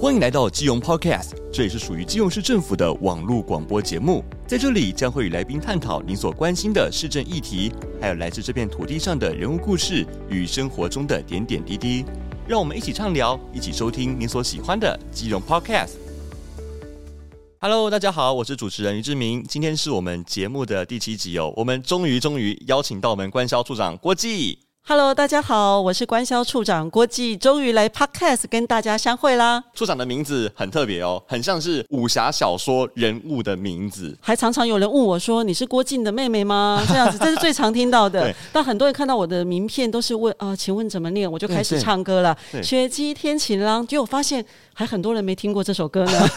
欢迎来到基隆 Podcast，这里是属于基隆市政府的网络广播节目。在这里将会与来宾探讨您所关心的市政议题，还有来自这片土地上的人物故事与生活中的点点滴滴。让我们一起畅聊，一起收听您所喜欢的基隆 Podcast。Hello，大家好，我是主持人于志明。今天是我们节目的第七集哦，我们终于终于邀请到我们官销处长郭记。Hello，大家好，我是官销处长郭记，终于来 Podcast 跟大家相会啦。处长的名字很特别哦，很像是武侠小说人物的名字。还常常有人问我说：“你是郭靖的妹妹吗？” 这样子，这是最常听到的。但很多人看到我的名片都是问啊、呃，请问怎么念？我就开始唱歌了。雪肌天晴朗，结果发现还很多人没听过这首歌呢。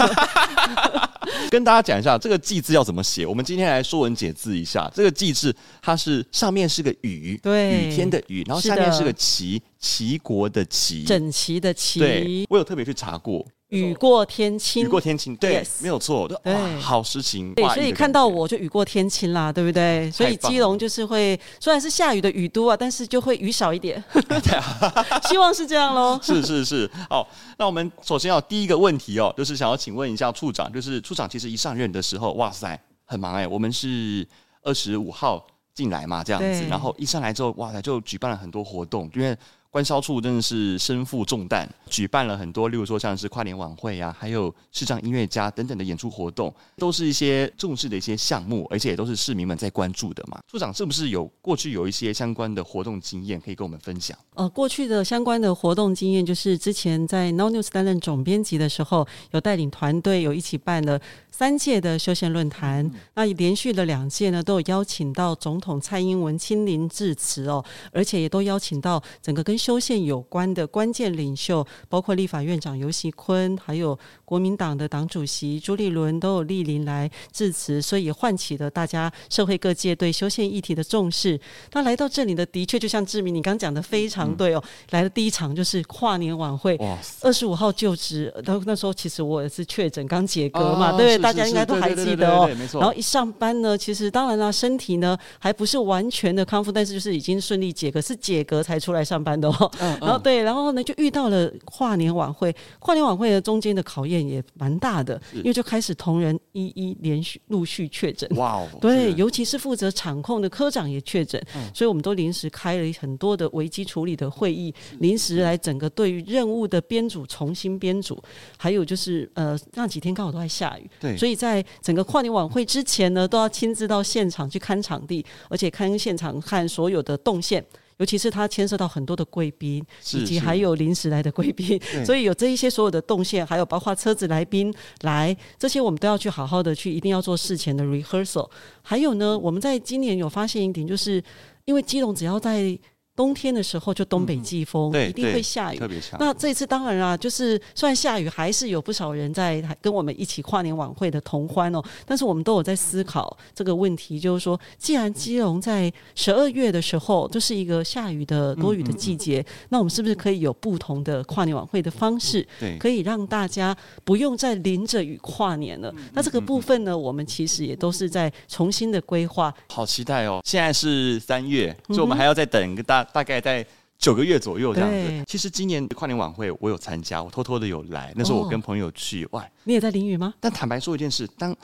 跟大家讲一下这个“祭”字要怎么写。我们今天来说文解字一下，这个“祭”字它是上面是个雨，对，雨天的雨，然后下面是个齐，齐国的齐，整齐的齐。对，我有特别去查过。雨过天晴，雨过天晴，对，yes, 没有错，对，好事情。对，所以看到我就雨过天晴啦，对不对？所以基隆就是会，虽然是下雨的雨都啊，但是就会雨少一点。希望是这样喽。是是是，好，那我们首先要第一个问题哦，就是想要请问一下处长，就是处长其实一上任的时候，哇塞，很忙哎，我们是二十五号进来嘛，这样子，然后一上来之后，哇塞，就举办了很多活动，因为。官销处真的是身负重担，举办了很多，例如说像是跨年晚会啊，还有视障音乐家等等的演出活动，都是一些重视的一些项目，而且也都是市民们在关注的嘛。处长是不是有过去有一些相关的活动经验可以跟我们分享？呃，过去的相关的活动经验，就是之前在 Now News 担任总编辑的时候，有带领团队有一起办了三届的修宪论坛，嗯、那连续的两届呢，都有邀请到总统蔡英文亲临致辞哦，而且也都邀请到整个跟修宪有关的关键领袖，包括立法院长游锡坤，还有国民党的党主席朱立伦都有莅临来致辞，所以也唤起了大家社会各界对修宪议题的重视。那来到这里的，的确就像志明你刚讲的非常对哦，嗯、来的第一场就是跨年晚会，二十五号就职，那那时候其实我也是确诊刚解隔嘛，哦、对，大家应该都还记得哦。然后一上班呢，其实当然了，身体呢还不是完全的康复，但是就是已经顺利解隔，是解隔才出来上班的哦。嗯、然后对，然后呢就遇到了跨年晚会，跨年晚会的中间的考验也蛮大的，因为就开始同仁一一连续陆续确诊。哇哦！对，尤其是负责场控的科长也确诊，嗯、所以我们都临时开了很多的危机处理的会议，临时来整个对于任务的编组重新编组，还有就是呃那几天刚好都在下雨，对，所以在整个跨年晚会之前呢，都要亲自到现场去看场地，而且看现场看所有的动线。尤其是它牵涉到很多的贵宾，以及还有临时来的贵宾，所以有这一些所有的动线，还有包括车子来宾来，这些我们都要去好好的去，一定要做事前的 rehearsal。还有呢，我们在今年有发现一点，就是因为基隆只要在冬天的时候就东北季风，嗯、一定会下雨。特别那这次当然啊，就是虽然下雨，还是有不少人在跟我们一起跨年晚会的同欢哦。但是我们都有在思考这个问题，就是说，既然基隆在十二月的时候就是一个下雨的多雨的季节，嗯嗯嗯，那我们是不是可以有不同的跨年晚会的方式？对，可以让大家不用再淋着雨跨年了。那这个部分呢，我们其实也都是在重新的规划。好期待哦！现在是三月，所以我们还要再等一个大。大概在九个月左右这样子。其实今年跨年晚会我有参加，我偷偷的有来。那时候我跟朋友去，哦、哇，你也在淋雨吗？但坦白说一件事，当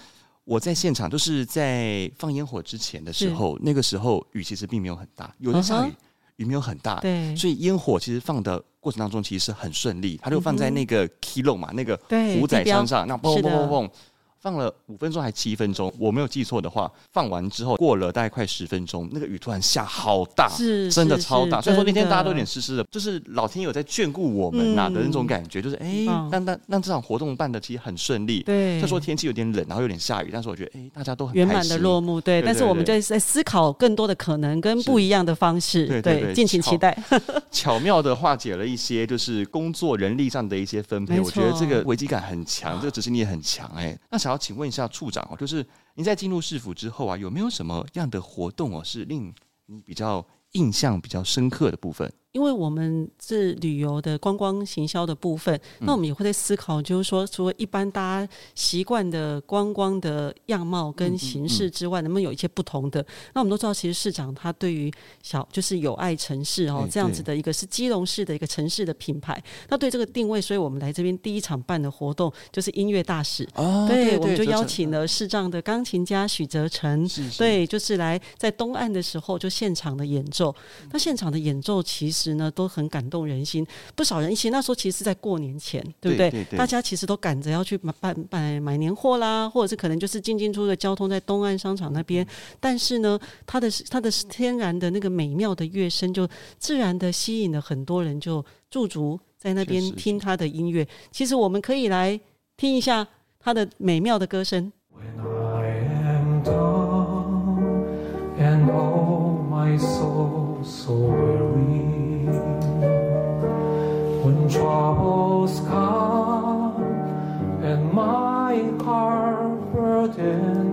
我在现场，就是在放烟火之前的时候，那个时候雨其实并没有很大，有的下雨，雨没有很大。对，所以烟火其实放的过程当中其实是很顺利，它就放在那个 kilo 嘛，那个虎仔山上，那嘣嘣嘣嘣。放了五分钟还七分钟，我没有记错的话，放完之后过了大概快十分钟，那个雨突然下好大，是真的超大。所以说那天大家都有点湿湿的，就是老天有在眷顾我们呐、啊、的那种感觉，就是哎，让让让这场活动办的其实很顺利。对，他说天气有点冷，然后有点下雨，但是我觉得哎，大家都很圆满的落幕。对，但是我们就在思考更多的可能跟不一样的方式。对对，敬请期待。巧妙的化解了一些就是工作人力上的一些分配，我觉得这个危机感很强，这个执行力也很强。哎，那想。要请问一下处长哦，就是你在进入市府之后啊，有没有什么样的活动哦，是令你比较印象比较深刻的部分？因为我们是旅游的观光行销的部分，那我们也会在思考，就是说，除了一般大家习惯的观光的样貌跟形式之外，能不能有一些不同的？那我们都知道，其实市长他对于小就是友爱城市哦这样子的一个是基隆市的一个城市的品牌，那对这个定位，所以我们来这边第一场办的活动就是音乐大使，对，我们就邀请了视障的钢琴家许泽成，对，就是来在东岸的时候就现场的演奏，那现场的演奏其实。呢都很感动人心，不少人一起。那时候其实是在过年前，对不对？对对对，大家其实都赶着要去买买买买年货啦，或者是可能就是进进出出的交通在东岸商场那边。但是呢，它的它的天然的那个美妙的乐声，就自然的吸引了很多人，就驻足在那边听他的音乐。其实我们可以来听一下他的美妙的歌声。大家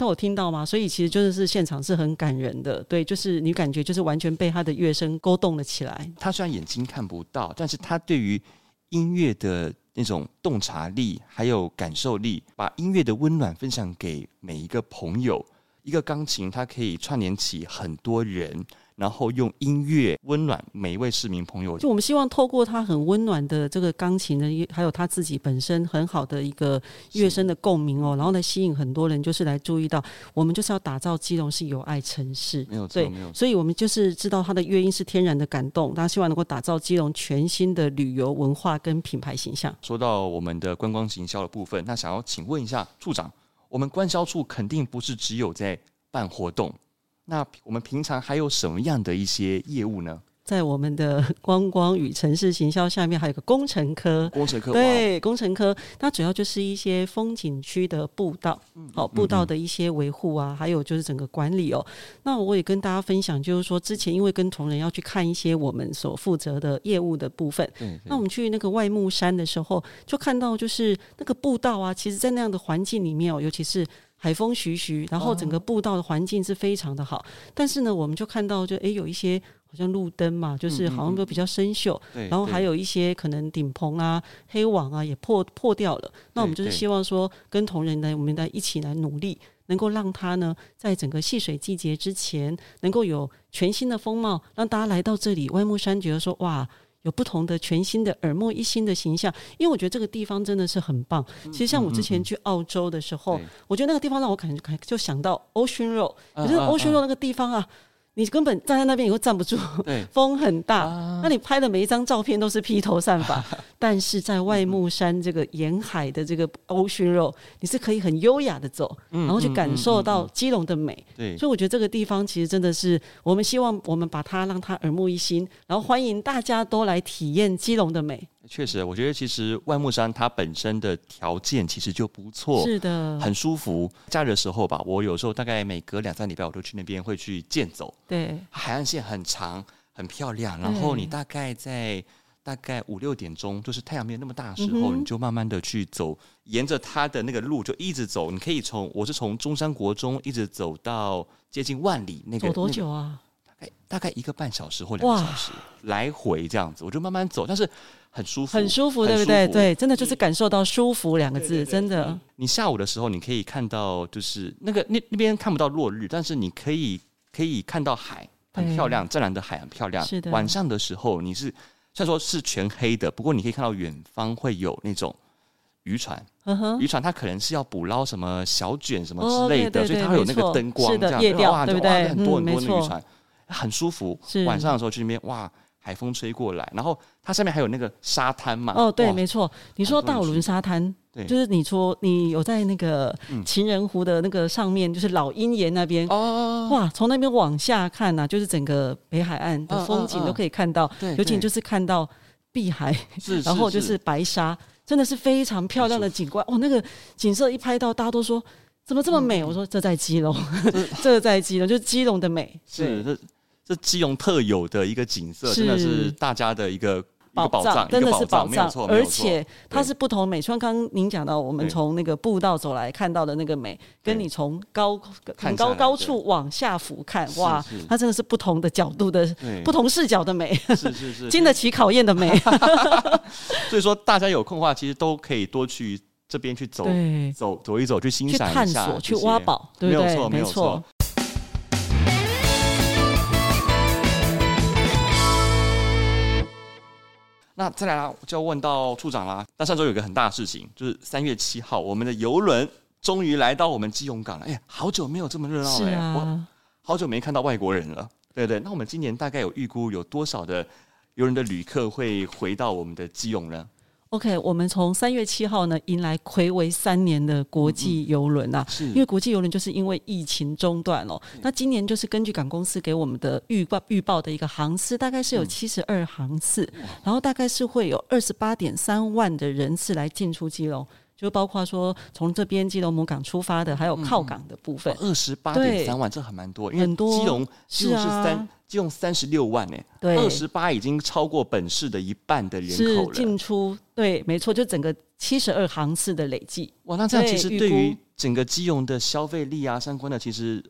都有听到吗？所以其实就是现场是很感人的，对，就是你感觉就是完全被他的乐声勾动了起来。他虽然眼睛看不到，但是他对于音乐的那种洞察力还有感受力，把音乐的温暖分享给每一个朋友。一个钢琴，它可以串联起很多人。然后用音乐温暖每一位市民朋友。就我们希望透过他很温暖的这个钢琴的，还有他自己本身很好的一个乐声的共鸣哦，然后来吸引很多人，就是来注意到我们就是要打造基隆是有爱城市。没有错，对，没有错。所以我们就是知道他的乐音是天然的感动，大家希望能够打造基隆全新的旅游文化跟品牌形象。说到我们的观光行销的部分，那想要请问一下处长，我们观销处肯定不是只有在办活动。那我们平常还有什么样的一些业务呢？在我们的观光与城市行销下面，还有个工程科。工程科对，工程科，它主要就是一些风景区的步道，嗯、哦，步道的一些维护啊，嗯嗯还有就是整个管理哦。那我也跟大家分享，就是说之前因为跟同仁要去看一些我们所负责的业务的部分，对对那我们去那个外木山的时候，就看到就是那个步道啊，其实在那样的环境里面哦，尤其是。海风徐徐，然后整个步道的环境是非常的好，哦、但是呢，我们就看到就诶有一些好像路灯嘛，就是好像都比较生锈，嗯嗯然后还有一些可能顶棚啊、黑网啊也破破掉了。那我们就是希望说，跟同仁呢，我们来一起来努力，能够让它呢，在整个戏水季节之前，能够有全新的风貌，让大家来到这里。外木山，觉得说哇。有不同的全新的耳目一新的形象，因为我觉得这个地方真的是很棒。其实像我之前去澳洲的时候，我觉得那个地方让我感觉就想到 Ocean Road，可是 Ocean Road 那个地方啊。你根本站在那边也会站不住，风很大。啊、那你拍的每一张照片都是披头散发，但是在外木山这个沿海的这个 Ocean Road，你是可以很优雅的走，嗯、然后去感受到基隆的美。对、嗯，嗯嗯嗯、所以我觉得这个地方其实真的是我们希望我们把它让它耳目一新，然后欢迎大家都来体验基隆的美。确实，我觉得其实万木山它本身的条件其实就不错，是的，很舒服。假日的时候吧，我有时候大概每隔两三礼拜我都去那边会去健走。对，海岸线很长，很漂亮。然后你大概在大概五六点钟，就是太阳没有那么大的时候，嗯、你就慢慢的去走，沿着它的那个路就一直走。你可以从我是从中山国中一直走到接近万里那个，走多久啊？大概大概一个半小时或两个小时来回这样子，我就慢慢走，但是。很舒服，很舒服，对不对？对，真的就是感受到“舒服”两个字，真的。你下午的时候，你可以看到，就是那个那那边看不到落日，但是你可以可以看到海，很漂亮，湛蓝的海很漂亮。是的。晚上的时候，你是虽然说是全黑的，不过你可以看到远方会有那种渔船，渔、uh 船它可能是要捕捞什么小卷什么之类的，所以它会有那个灯光这样，夜钓，哇，对不对？很多很多的渔船，很舒服。是晚上的时候去那边，哇。海风吹过来，然后它下面还有那个沙滩嘛？哦，对，没错。你说大武仑沙滩，对，就是你说你有在那个情人湖的那个上面，嗯、就是老鹰岩那边哦，哇，从那边往下看呐、啊，就是整个北海岸的风景都可以看到。尤其就是看到碧海，然后就是白沙，真的是非常漂亮的景观。哦，那个景色一拍到，大家都说。怎么这么美？嗯、我说这在基隆，这在基隆，就是基隆的美，是这这基隆特有的一个景色，真的是大家的一个。宝藏真的是宝藏，而且它是不同美。像刚刚您讲到，我们从那个步道走来看到的那个美，跟你从高很高高处往下俯瞰，哇，它真的是不同的角度的、不同视角的美，是是是，经得起考验的美。所以说，大家有空的话，其实都可以多去这边去走走走一走，去欣赏、去探索、去挖宝，对不对？没有错。那再来啦，就要问到处长啦。那上周有个很大的事情，就是三月七号，我们的游轮终于来到我们基隆港了。哎呀，好久没有这么热闹了，啊、我好久没看到外国人了。对对，那我们今年大概有预估有多少的游轮的旅客会回到我们的基隆呢？OK，我们从三月七号呢迎来暌违三年的国际游轮啊，是因为国际游轮就是因为疫情中断了。那今年就是根据港公司给我们的预报预报的一个航次，大概是有七十二航次，然后大概是会有二十八点三万的人次来进出基隆，就包括说从这边基隆母港出发的，还有靠港的部分。二十八点三万，这还蛮多，因为基隆基隆是三。基隆三十六万呢，对，二十八已经超过本市的一半的人口了。进出对，没错，就整个七十二航次的累计。哇，那这样其实对于整个基隆的消费力啊，相关的，其实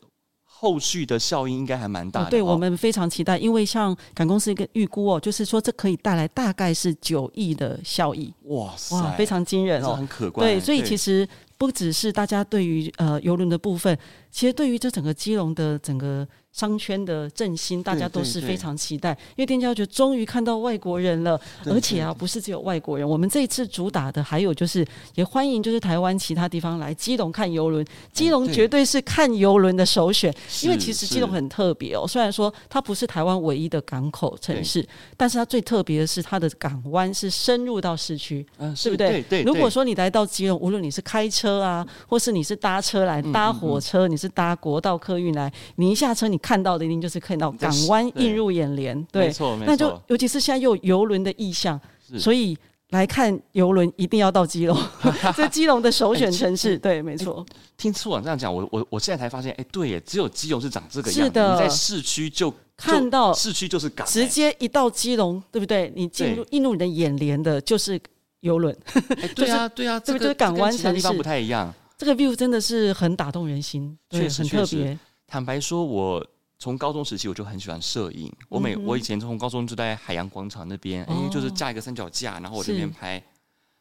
后续的效应应该还蛮大的。对，我们非常期待，因为像港公司一个预估哦，就是说这可以带来大概是九亿的效益。哇塞，哇，非常惊人哦，很可观。对，所以其实不只是大家对于呃游轮的部分，其实对于这整个基隆的整个。商圈的振兴，大家都是非常期待，因为店家觉得终于看到外国人了，而且啊，不是只有外国人，我们这一次主打的还有就是，也欢迎就是台湾其他地方来基隆看游轮，基隆绝对是看游轮的首选，因为其实基隆很特别哦，虽然说它不是台湾唯一的港口城市，但是它最特别的是它的港湾是深入到市区，嗯对不对？对。如果说你来到基隆，无论你是开车啊，或是你是搭车来，搭火车，你是搭国道客运来，你一下车你。看到的一定就是看到港湾映入眼帘，对，没错，那就尤其是现在又有游轮的意向，所以来看游轮一定要到基隆，这基隆的首选城市，对，没错。听处长这样讲，我我我现在才发现，哎，对耶，只有基隆是长这个样子。是的，你在市区就看到市区就是港，直接一到基隆，对不对？你进入映入你的眼帘的就是游轮，对 啊，对啊，这个就是港湾城市不太一样。这个 view 真的是很打动人心，对很特别。坦白说，我。从高中时期我就很喜欢摄影，我每我以前从高中就在海洋广场那边，哎，就是架一个三脚架，然后我这边拍，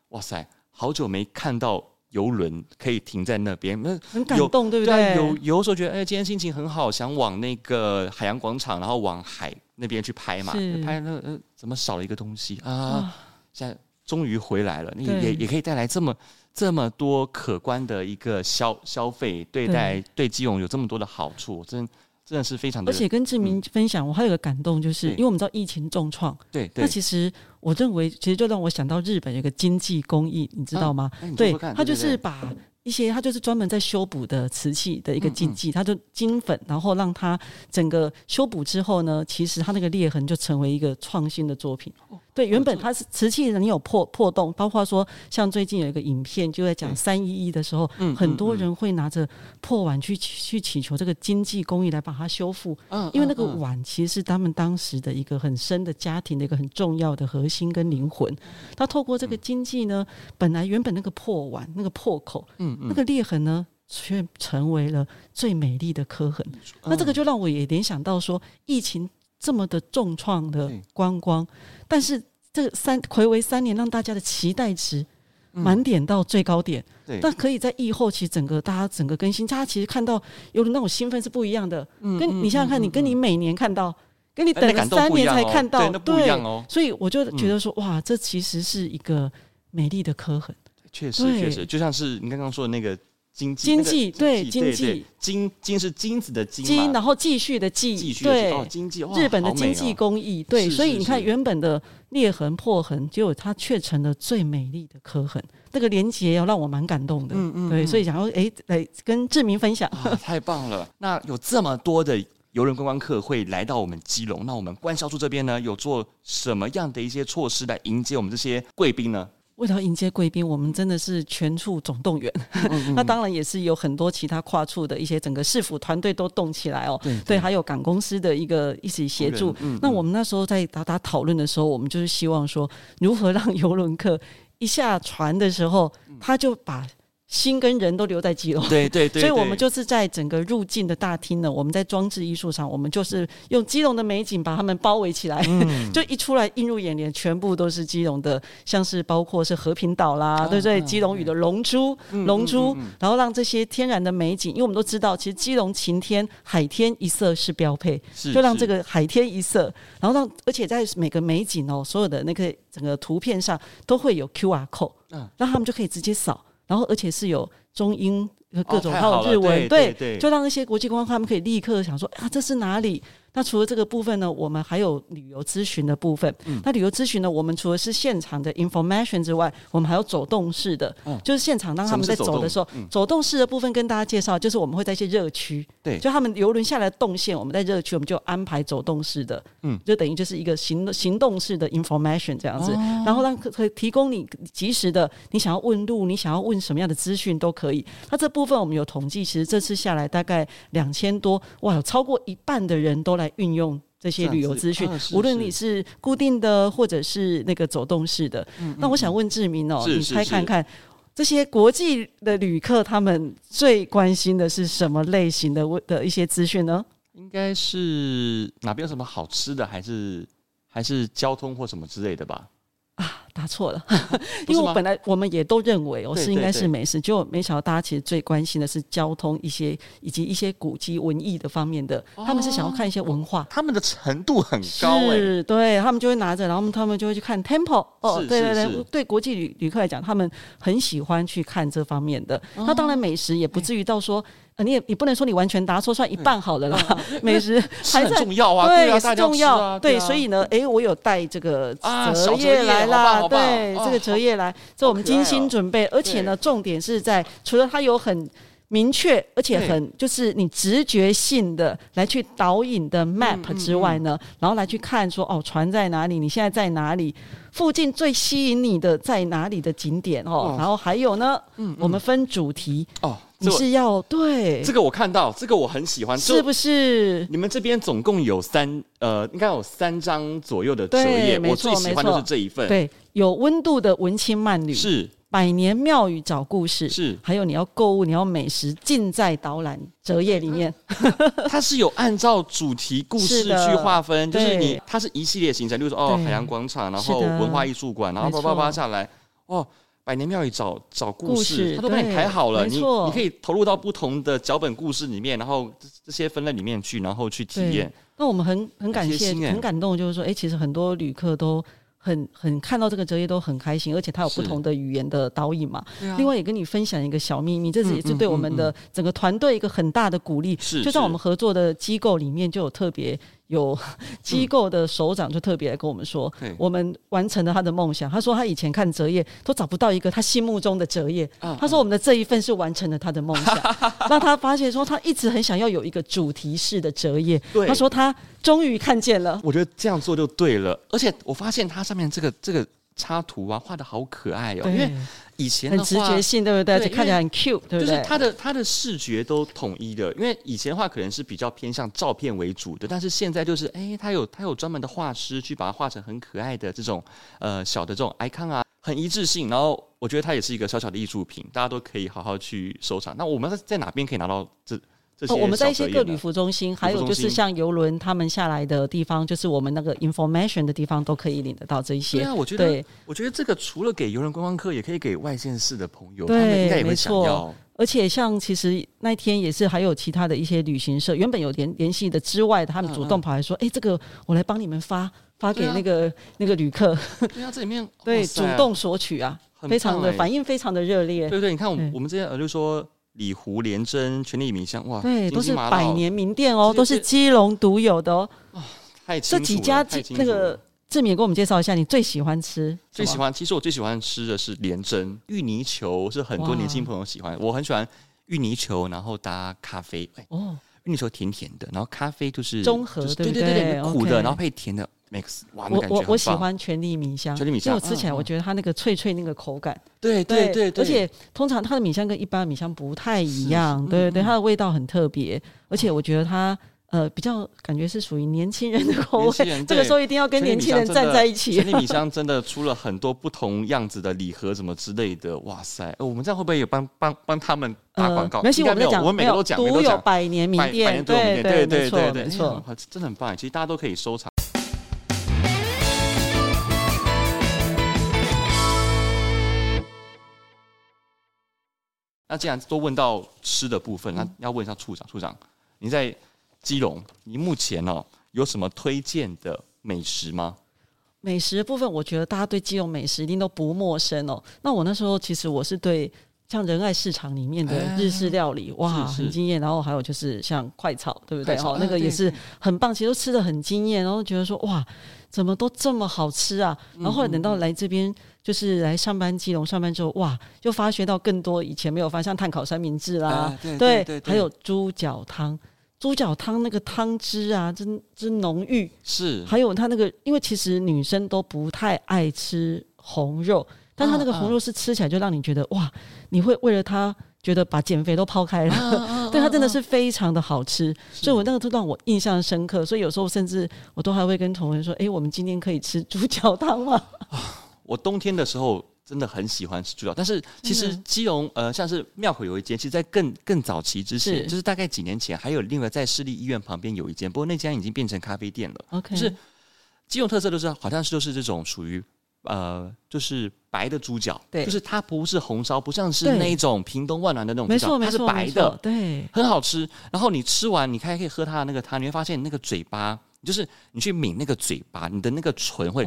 哇塞，好久没看到游轮可以停在那边，那很感动，对不对？有有时候觉得，哎，今天心情很好，想往那个海洋广场，然后往海那边去拍嘛，拍那呃，怎么少了一个东西啊？现在终于回来了，你也也可以带来这么这么多可观的一个消消费，对待对基隆有这么多的好处，真。真的是非常的，而且跟志明分享，我还有个感动，就是因为我们知道疫情重创，对，那其实我认为，其实就让我想到日本有个经济公益，你知道吗？对，他就是把。一些它就是专门在修补的瓷器的一个经济，他就金粉，然后让它整个修补之后呢，其实它那个裂痕就成为一个创新的作品。对，原本它是瓷器，你有破破洞，包括说像最近有一个影片就在讲三一一的时候，很多人会拿着破碗去去祈求这个经济公益来把它修复。因为那个碗其实是他们当时的一个很深的家庭的一个很重要的核心跟灵魂。它透过这个经济呢，本来原本那个破碗那个破口，那个裂痕呢，却成为了最美丽的刻痕。那这个就让我也联想到说，疫情这么的重创的观光，但是这三睽违三年，让大家的期待值满点到最高点。但可以在疫后，其实整个大家整个更新，大家其实看到有的那种兴奋是不一样的。嗯跟你想想看，你跟你每年看到，跟你等了三年才看到，对，所以我就觉得说，哇，这其实是一个美丽的刻痕。确实，确实，就像是你刚刚说的那个经济，经济对经济，金金是金子的金，金，然后继续的继，对，经济，日本的经济工艺，对，所以你看原本的裂痕破痕，结果它却成了最美丽的刻痕，这个连结要让我蛮感动的，嗯嗯，对，所以想要哎来跟志明分享，太棒了。那有这么多的游轮观光客会来到我们基隆，那我们关销处这边呢，有做什么样的一些措施来迎接我们这些贵宾呢？为了迎接贵宾，我们真的是全处总动员。嗯嗯 那当然也是有很多其他跨处的一些整个市府团队都动起来哦。对，对，对，还有港公司的一个一起协助。那我们那时候在达达讨论的时候，我们就是希望说，如何让游轮客一下船的时候，他就把。心跟人都留在基隆，对对 对，所以我们就是在整个入境的大厅呢，我们在装置艺术上，我们就是用基隆的美景把他们包围起来，嗯、就一出来映入眼帘，全部都是基隆的，像是包括是和平岛啦，啊、对不对？基隆屿的龙珠，龙珠，然后让这些天然的美景，因为我们都知道，其实基隆晴天海天一色是标配，是就让这个海天一色，然后让而且在每个美景哦，所有的那个整个图片上都会有 QR code，嗯，让他们就可以直接扫。然后，而且是有中英各种，还有日文，对，就让那些国际观光客他们可以立刻想说啊，这是哪里？那除了这个部分呢，我们还有旅游咨询的部分。嗯、那旅游咨询呢，我们除了是现场的 information 之外，我们还有走动式的，嗯、就是现场当他们在走的时候，走动，嗯、走动式的部分跟大家介绍，就是我们会在一些热区，对，就他们游轮下来的动线，我们在热区我们就安排走动式的，嗯，就等于就是一个行行动式的 information 这样子，哦、然后让可以提供你及时的，你想要问路，你想要问什么样的资讯都可以。那这部分我们有统计，其实这次下来大概两千多，哇，有超过一半的人都来运用这些旅游资讯，无论你是固定的或者是那个走动式的。嗯嗯、那我想问志明哦，你猜看看这些国际的旅客他们最关心的是什么类型的的一些资讯呢？应该是哪边有什么好吃的，还是还是交通或什么之类的吧？啊，答错了，因为我本来我们也都认为我是应该是美食，就没想到大家其实最关心的是交通一些以及一些古迹文艺的方面的，他们是想要看一些文化，他们的程度很高，是，对他们就会拿着，然后他们就会去看 Temple，哦，对对对，对国际旅旅客来讲，他们很喜欢去看这方面的。那当然美食也不至于到说。你也你不能说你完全答错，算一半好了啦。美食 还是很重要啊，对，是重要。对，所以呢，哎，我有带这个折页来啦，对，这个折页来，这我们精心准备，而且呢，重点是在除了它有很明确，而且很就是你直觉性的来去导引的 map 之外呢，然后来去看说哦，船在哪里，你现在在哪里，附近最吸引你的在哪里的景点哦，然后还有呢，我们分主题哦。你是要对这个我看到这个我很喜欢，是不是？你们这边总共有三呃，应该有三张左右的折页，我最喜欢的是这一份。对，有温度的文青慢旅是百年庙宇找故事是，还有你要购物，你要美食，尽在导览折页里面。它 是有按照主题故事去划分，就是你它是一系列行程，例如说哦海洋广场，然后文化艺术馆，然后叭叭叭下来哦。百年庙宇找找故事，他都帮你排好了，你你可以投入到不同的脚本故事里面，然后这这些分类里面去，然后去体验。那我们很很感谢，很感动，就是说，哎，其实很多旅客都很很看到这个折页都很开心，而且它有不同的语言的导引嘛。另外也跟你分享一个小秘密，这是也是对我们的整个团队一个很大的鼓励。是，就在我们合作的机构里面就有特别。有机构的首长就特别来跟我们说，嗯、我们完成了他的梦想。他说他以前看折页都找不到一个他心目中的折页。嗯、他说我们的这一份是完成了他的梦想，让、嗯、他发现说他一直很想要有一个主题式的折页。对他说他终于看见了。我觉得这样做就对了，而且我发现它上面这个这个插图啊画的好可爱哦，对因为。以前很直觉性，对不对？看起来很 cute，对不对？就是它的它的视觉都统一的，因为以前的话可能是比较偏向照片为主的，但是现在就是，哎，它有它有专门的画师去把它画成很可爱的这种呃小的这种 icon 啊，很一致性。然后我觉得它也是一个小小的艺术品，大家都可以好好去收藏。那我们在在哪边可以拿到这？哦，我们在一些各旅服中心，还有就是像游轮他们下来的地方，就是我们那个 information 的地方，都可以领得到这一些。对啊，我觉得，对我觉得这个除了给游轮观光客，也可以给外县市的朋友，对他们应该也会想要。而且像其实那天也是还有其他的一些旅行社，原本有联联系的之外，他们主动跑来说：“哎、嗯嗯，这个我来帮你们发发给那个、啊、那个旅客。”对啊，这里面对主动索取啊，非常的反应非常的热烈。对对，你看我们我们之前呃，就说。里湖莲珍、全力米香，哇，对，都是百年名店哦，都是基隆独有的哦。太清楚了，这几家那个志敏，给我们介绍一下，你最喜欢吃？最喜欢，其实我最喜欢吃的是莲珍芋泥球，是很多年轻朋友喜欢。我很喜欢芋泥球，然后搭咖啡。哦，芋泥球甜甜的，然后咖啡就是中和，对对对对，苦的，然后配甜的，Max，哇，我我我喜欢全粒米香，全粒米香，因为我吃起来我觉得它那个脆脆那个口感，对对对对，而且通常它的米香跟一般的米香不太一样，对对对，它的味道很特别，而且我觉得它呃比较感觉是属于年轻人的口味，这个时候一定要跟年轻人站在一起。全力米 香真的出了很多不同样子的礼盒什么之类的，哇塞，我们这样会不会有帮帮帮他们打广告？没关系，我们讲，我们每个都讲，独有百年名店，对对对对对，没错，真的很棒，其实大家都可以收藏。那既然都问到吃的部分，那要问一下处长，处长，你在基隆，你目前哦有什么推荐的美食吗？美食的部分，我觉得大家对基隆美食一定都不陌生哦。那我那时候其实我是对像仁爱市场里面的日式料理，哇，很惊艳。然后还有就是像快炒，对不对？哦，那个也是很棒，其实都吃的很惊艳，然后觉得说哇，怎么都这么好吃啊？然后后来等到来这边。就是来上班，基隆上班之后，哇，就发掘到更多以前没有发现，像碳烤三明治啦，呃、对，对，对，还有猪脚汤，猪脚汤那个汤汁啊，真真浓郁。是，还有它那个，因为其实女生都不太爱吃红肉，但它那个红肉是吃起来就让你觉得、啊、哇，你会为了它觉得把减肥都抛开了。啊、对，它真的是非常的好吃，是所以我那个都让我印象深刻。所以有时候甚至我都还会跟同学说，哎，我们今天可以吃猪脚汤吗？我冬天的时候真的很喜欢吃猪脚，但是其实基隆呃，像是庙口有一间，其实，在更更早期之前，是就是大概几年前，还有另外在市立医院旁边有一间，不过那家已经变成咖啡店了。OK，就是基隆特色都是好像是就是这种属于呃，就是白的猪脚，对，就是它不是红烧，不像是那一种屏东万峦的那种猪脚，它是白的，对，很好吃。然后你吃完，你还可以喝它的那个汤，你会发现那个嘴巴，就是你去抿那个嘴巴，你的那个唇会。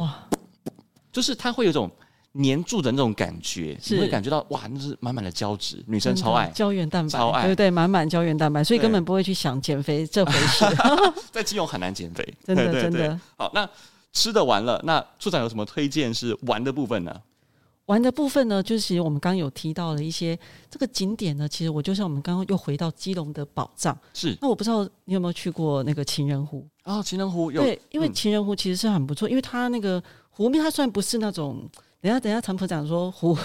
就是它会有种黏住的那种感觉，是你会感觉到哇，那是满满的胶质，女生超爱胶原蛋白，超爱，对对对，满满胶原蛋白，所以根本不会去想减肥这回事。在基隆很难减肥，真的真的。好，那吃的完了，那处长有什么推荐是玩的部分呢？玩的部分呢，就是其实我们刚刚有提到了一些这个景点呢，其实我就像我们刚刚又回到基隆的宝藏。是，那我不知道你有没有去过那个情人湖啊？情人湖有，对，因为情人湖其实是很不错，因为它那个。湖面它虽然不是那种，等下等下，常普讲说 湖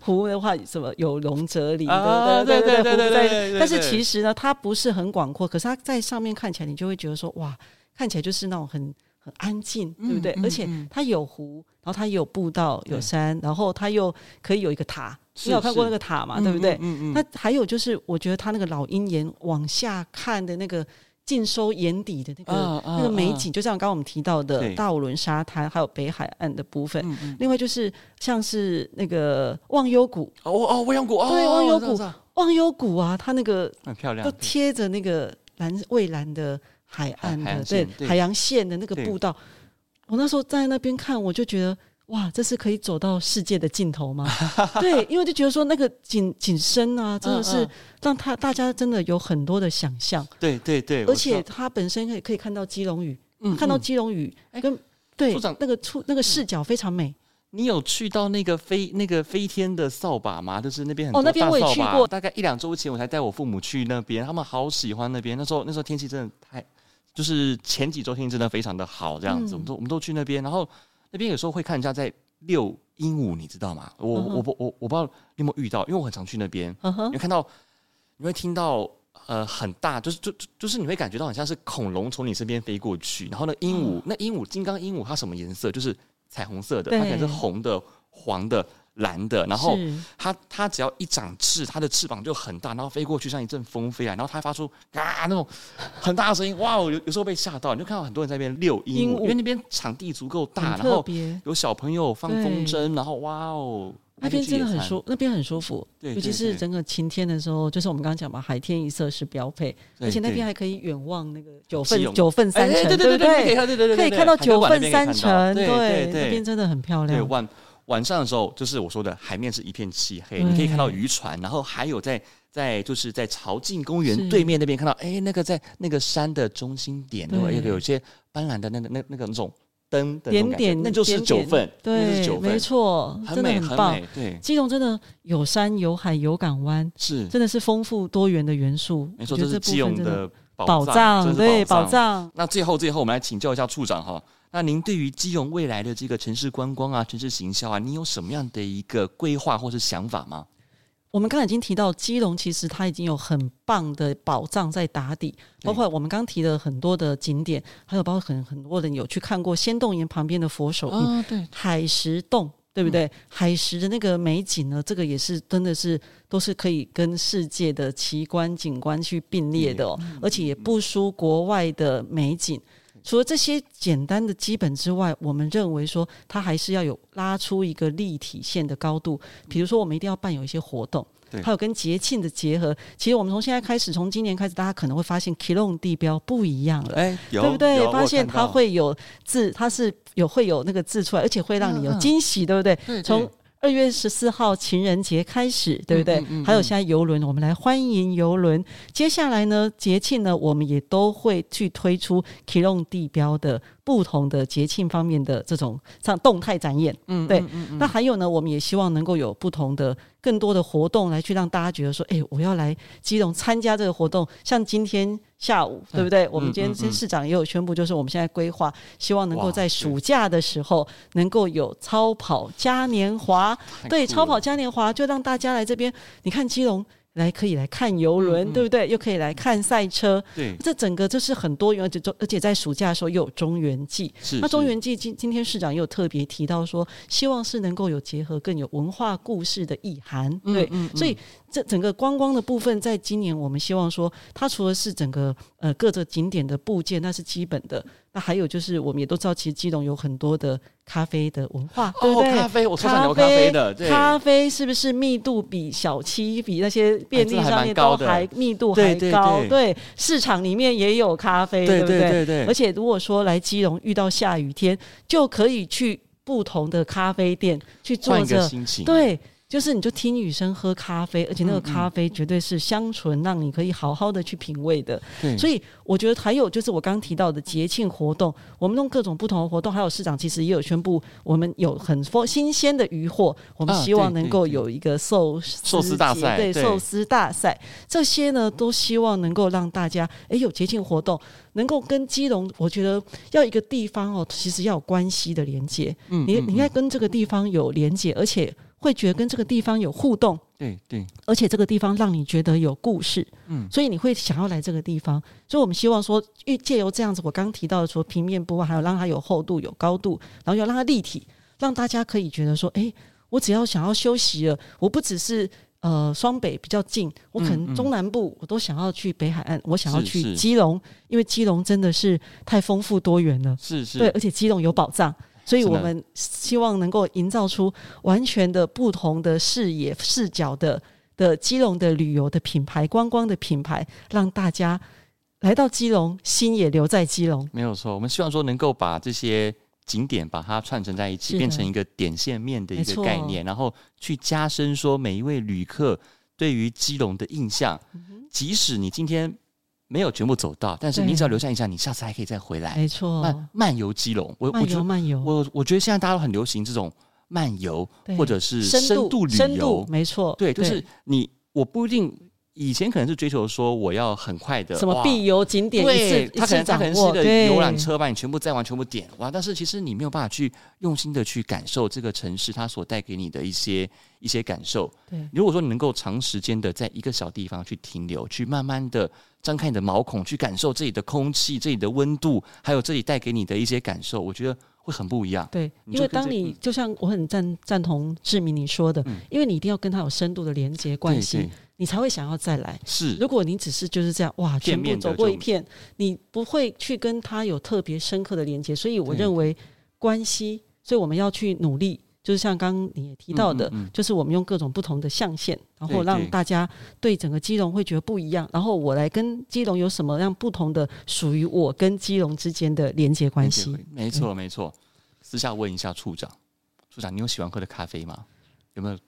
湖的话什么有龙哲理，对对对对对对，但是其实呢，它不是很广阔，可是它在上面看起来，你就会觉得说哇，看起来就是那种很很安静，对不对？而且它有湖，然后它也有步道，有山，然后它又可以有一个塔，你有看过那个塔嘛？对不对？那还有就是，我觉得它那个老鹰岩往下看的那个。尽收眼底的那个、uh, uh, 那个美景，就像刚刚我们提到的大五轮沙滩，还有北海岸的部分。对另外就是像是那个忘忧谷。哦哦，忘忧谷哦，对，忘忧谷，忘忧谷啊，它那个很漂亮，都贴着那个蓝蔚蓝的海岸的，对，海洋线的那个步道。我那时候站在那边看，我就觉得。哇，这是可以走到世界的尽头吗？对，因为就觉得说那个景景深啊，真的是让他大家真的有很多的想象。对对对，而且它本身可以可以看到基隆屿，看到基隆屿跟对那个出那个视角非常美。你有去到那个飞那个飞天的扫把吗？就是那边很多哦，那边我也去过，大概一两周前我才带我父母去那边，他们好喜欢那边。那时候那时候天气真的太，就是前几周天气真的非常的好，这样子，我们都我们都去那边，然后。那边有时候会看人家在遛鹦鹉，你知道吗？我我不我我不知道你有没有遇到，因为我很常去那边。你会看到，你会听到，呃，很大，就是就就就是你会感觉到很像是恐龙从你身边飞过去，然后呢，鹦鹉那鹦鹉金刚鹦鹉它什么颜色？就是彩虹色的，它可能是红的、黄的。蓝的，然后它它只要一长翅，它的翅膀就很大，然后飞过去像一阵风飞来，然后它发出嘎那种很大的声音，哇！有有时候被吓到，你就看到很多人在那边遛鹦鹉，因为那边场地足够大，然后有小朋友放风筝，然后哇哦，那边真的很舒，那边很舒服，尤其是整个晴天的时候，就是我们刚刚讲嘛，海天一色是标配，而且那边还可以远望那个九份九份山城，对对对对，可以看到九份山城，对，那边真的很漂亮。晚上的时候，就是我说的海面是一片漆黑，你可以看到渔船，然后还有在在就是在朝境公园对面那边看到，哎，那个在那个山的中心点，对，有有些斑斓的那个那那个那种灯的点点，那就是九份，对，没错，真的很棒。对，基隆真的有山有海有港湾，是真的是丰富多元的元素。没错，这是基隆的宝藏，对，宝藏。那最后最后，我们来请教一下处长哈。那您对于基隆未来的这个城市观光啊、城市行销啊，你有什么样的一个规划或是想法吗？我们刚才已经提到，基隆其实它已经有很棒的宝藏在打底，包括我们刚提的很多的景点，还有包括很很多人有去看过仙洞岩旁边的佛手印、哦，对，海石洞，对不对？嗯、海石的那个美景呢，这个也是真的是都是可以跟世界的奇观景观去并列的哦，而且也不输国外的美景。除了这些简单的基本之外，我们认为说它还是要有拉出一个立体线的高度。比如说，我们一定要办有一些活动，还有跟节庆的结合。其实我们从现在开始，从今年开始，大家可能会发现 Keelung 地标不一样了，哎，对不对？发现它会有字，它是有会有那个字出来，而且会让你有惊喜，对不对？从二月十四号情人节开始，对不对？嗯嗯嗯、还有现在游轮，我们来欢迎游轮。接下来呢，节庆呢，我们也都会去推出 Keelung 地标的。不同的节庆方面的这种像动态展演，嗯，对，嗯嗯嗯、那还有呢，我们也希望能够有不同的、更多的活动来去让大家觉得说，哎、欸，我要来基隆参加这个活动。像今天下午，对不对？嗯、我们今天今市长也有宣布，就是我们现在规划，希望能够在暑假的时候能够有超跑嘉年华。对，超跑嘉年华就让大家来这边，你看基隆。来可以来看游轮，嗯嗯、对不对？又可以来看赛车，对，这整个就是很多元，而且而且在暑假的时候又有中原季。是，那中原季今今天市长又有特别提到说，希望是能够有结合更有文化故事的意涵，对，所以。这整个观光的部分，在今年我们希望说，它除了是整个呃各个景点的部件，那是基本的。那还有就是，我们也都知道，其实基隆有很多的咖啡的文化，对不对？咖啡，我说上有咖啡的，咖啡是不是密度比小七比那些便利商店都还密度还高？对，市场里面也有咖啡，对不对？对对。而且如果说来基隆遇到下雨天，就可以去不同的咖啡店去坐着，对。就是你就听雨声喝咖啡，而且那个咖啡绝对是香醇，让你可以好好的去品味的。嗯、所以我觉得还有就是我刚提到的节庆活动，我们弄各种不同的活动，还有市长其实也有宣布，我们有很多新鲜的鱼货，我们希望能够有一个寿司、寿司大赛，对寿司大赛，这些呢都希望能够让大家哎、欸、有节庆活动，能够跟基隆，我觉得要一个地方哦，其实要有关系的连接，嗯，你你应该跟这个地方有连接，而且。会觉得跟这个地方有互动，对对，而且这个地方让你觉得有故事，嗯，所以你会想要来这个地方。所以我们希望说，借由这样子，我刚刚提到的说平面部分，还有让它有厚度、有高度，然后要让它立体，让大家可以觉得说，哎，我只要想要休息了，我不只是呃双北比较近，我可能中南部我都想要去北海岸，我想要去基隆，因为基隆真的是太丰富多元了，是是，对，而且基隆有宝藏。所以我们希望能够营造出完全的不同的视野视角的的基隆的旅游的品牌、观光的品牌，让大家来到基隆，心也留在基隆。没有错，我们希望说能够把这些景点把它串成在一起，变成一个点线面的一个概念，然后去加深说每一位旅客对于基隆的印象。嗯、即使你今天。没有全部走到，但是你只要留下印象，你下次还可以再回来。没错，漫漫游基隆，我我觉得漫游，我我觉得现在大家都很流行这种漫游，或者是深度旅游。没错，对，就是你，我不一定。以前可能是追求说我要很快的什么必游景点，对，他可能他可能是一个游览车把你全部载完，全部点哇！但是其实你没有办法去用心的去感受这个城市它所带给你的一些一些感受。对，如果说你能够长时间的在一个小地方去停留，去慢慢的张开你的毛孔，去感受这里的空气、这里的温度，还有这里带给你的一些感受，我觉得会很不一样。对，因为当你就像我很赞赞同志明你说的，嗯、因为你一定要跟他有深度的连接关系。你才会想要再来。是，如果你只是就是这样，哇，全部走过一片，你不会去跟他有特别深刻的连接。所以我认为关系，所以我们要去努力，就是像刚刚你也提到的，就是我们用各种不同的象限，然后让大家对整个基隆会觉得不一样。然后我来跟基隆有什么样不同的属于我跟基隆之间的连接关系？没错，没错。私下问一下处长，处长，你有喜欢喝的咖啡吗？有没有？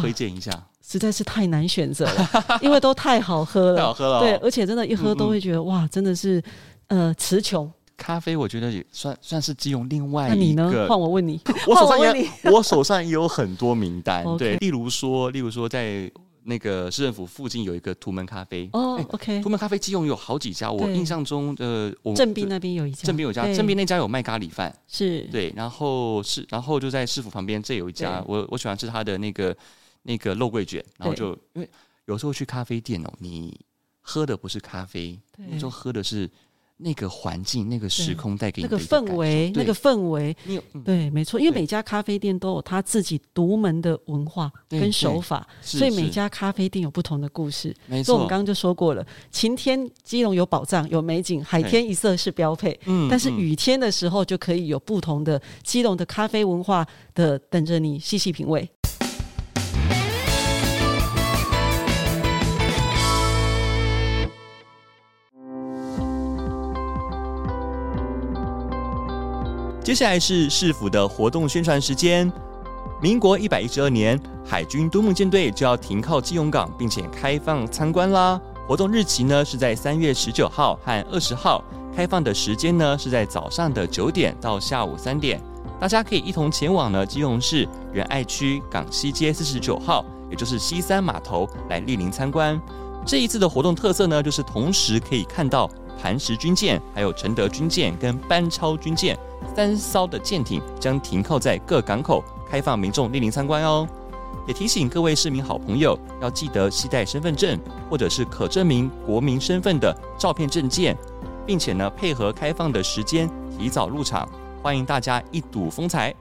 推荐一下，实在是太难选择了，因为都太好喝了，太好喝了。对，而且真的，一喝都会觉得嗯嗯哇，真的是呃词穷。咖啡我觉得也算算是基隆另外一个。那你呢？换我问你，我手上也 我手上也有很多名单，对，例如说，例如说，在那个市政府附近有一个图门咖啡。哦、oh,，OK，图门咖啡基隆有好几家，我印象中的我正滨那边有一家，正滨有一家，正滨那家有卖咖喱饭，是。对，然后是然后就在市府旁边这有一家，我我喜欢吃他的那个那个肉桂卷，然后就因为有时候去咖啡店哦，你喝的不是咖啡，有时候喝的是。那个环境、那个时空带给你的那个氛围，那个氛围，对，没错，因为每家咖啡店都有他自己独门的文化跟手法，所以每家咖啡店有不同的故事。没错，所以我们刚刚就说过了，晴天基隆有宝藏有美景，海天一色是标配。嗯，但是雨天的时候就可以有不同的基隆的咖啡文化的等着你细细品味。接下来是市府的活动宣传时间。民国一百一十二年，海军多木舰队就要停靠基隆港，并且开放参观啦。活动日期呢是在三月十九号和二十号，开放的时间呢是在早上的九点到下午三点。大家可以一同前往呢基隆市仁爱区港西街四十九号，也就是西三码头来莅临参观。这一次的活动特色呢，就是同时可以看到磐石军舰、还有承德军舰跟班超军舰。三艘的舰艇将停靠在各港口，开放民众莅临参观哦。也提醒各位市民好朋友，要记得携带身份证或者是可证明国民身份的照片证件，并且呢配合开放的时间提早入场，欢迎大家一睹风采。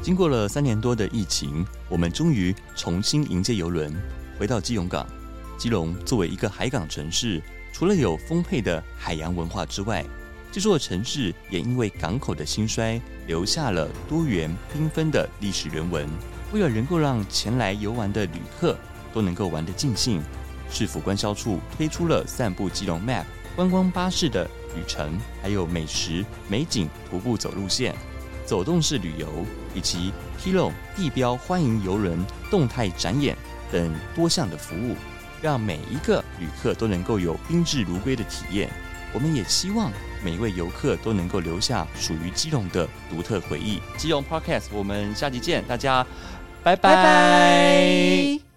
经过了三年多的疫情，我们终于重新迎接游轮回到基隆港。基隆作为一个海港城市。除了有丰沛的海洋文化之外，这座城市也因为港口的兴衰，留下了多元缤纷的历史人文。为了能够让前来游玩的旅客都能够玩得尽兴，市府观销处推出了散步基隆 Map 观光巴士的旅程，还有美食美景徒步走路线、走动式旅游，以及披露地标欢迎游轮动态展演等多项的服务。让每一个旅客都能够有宾至如归的体验。我们也希望每一位游客都能够留下属于基隆的独特回忆。基隆 Podcast，我们下集见，大家拜拜。拜拜。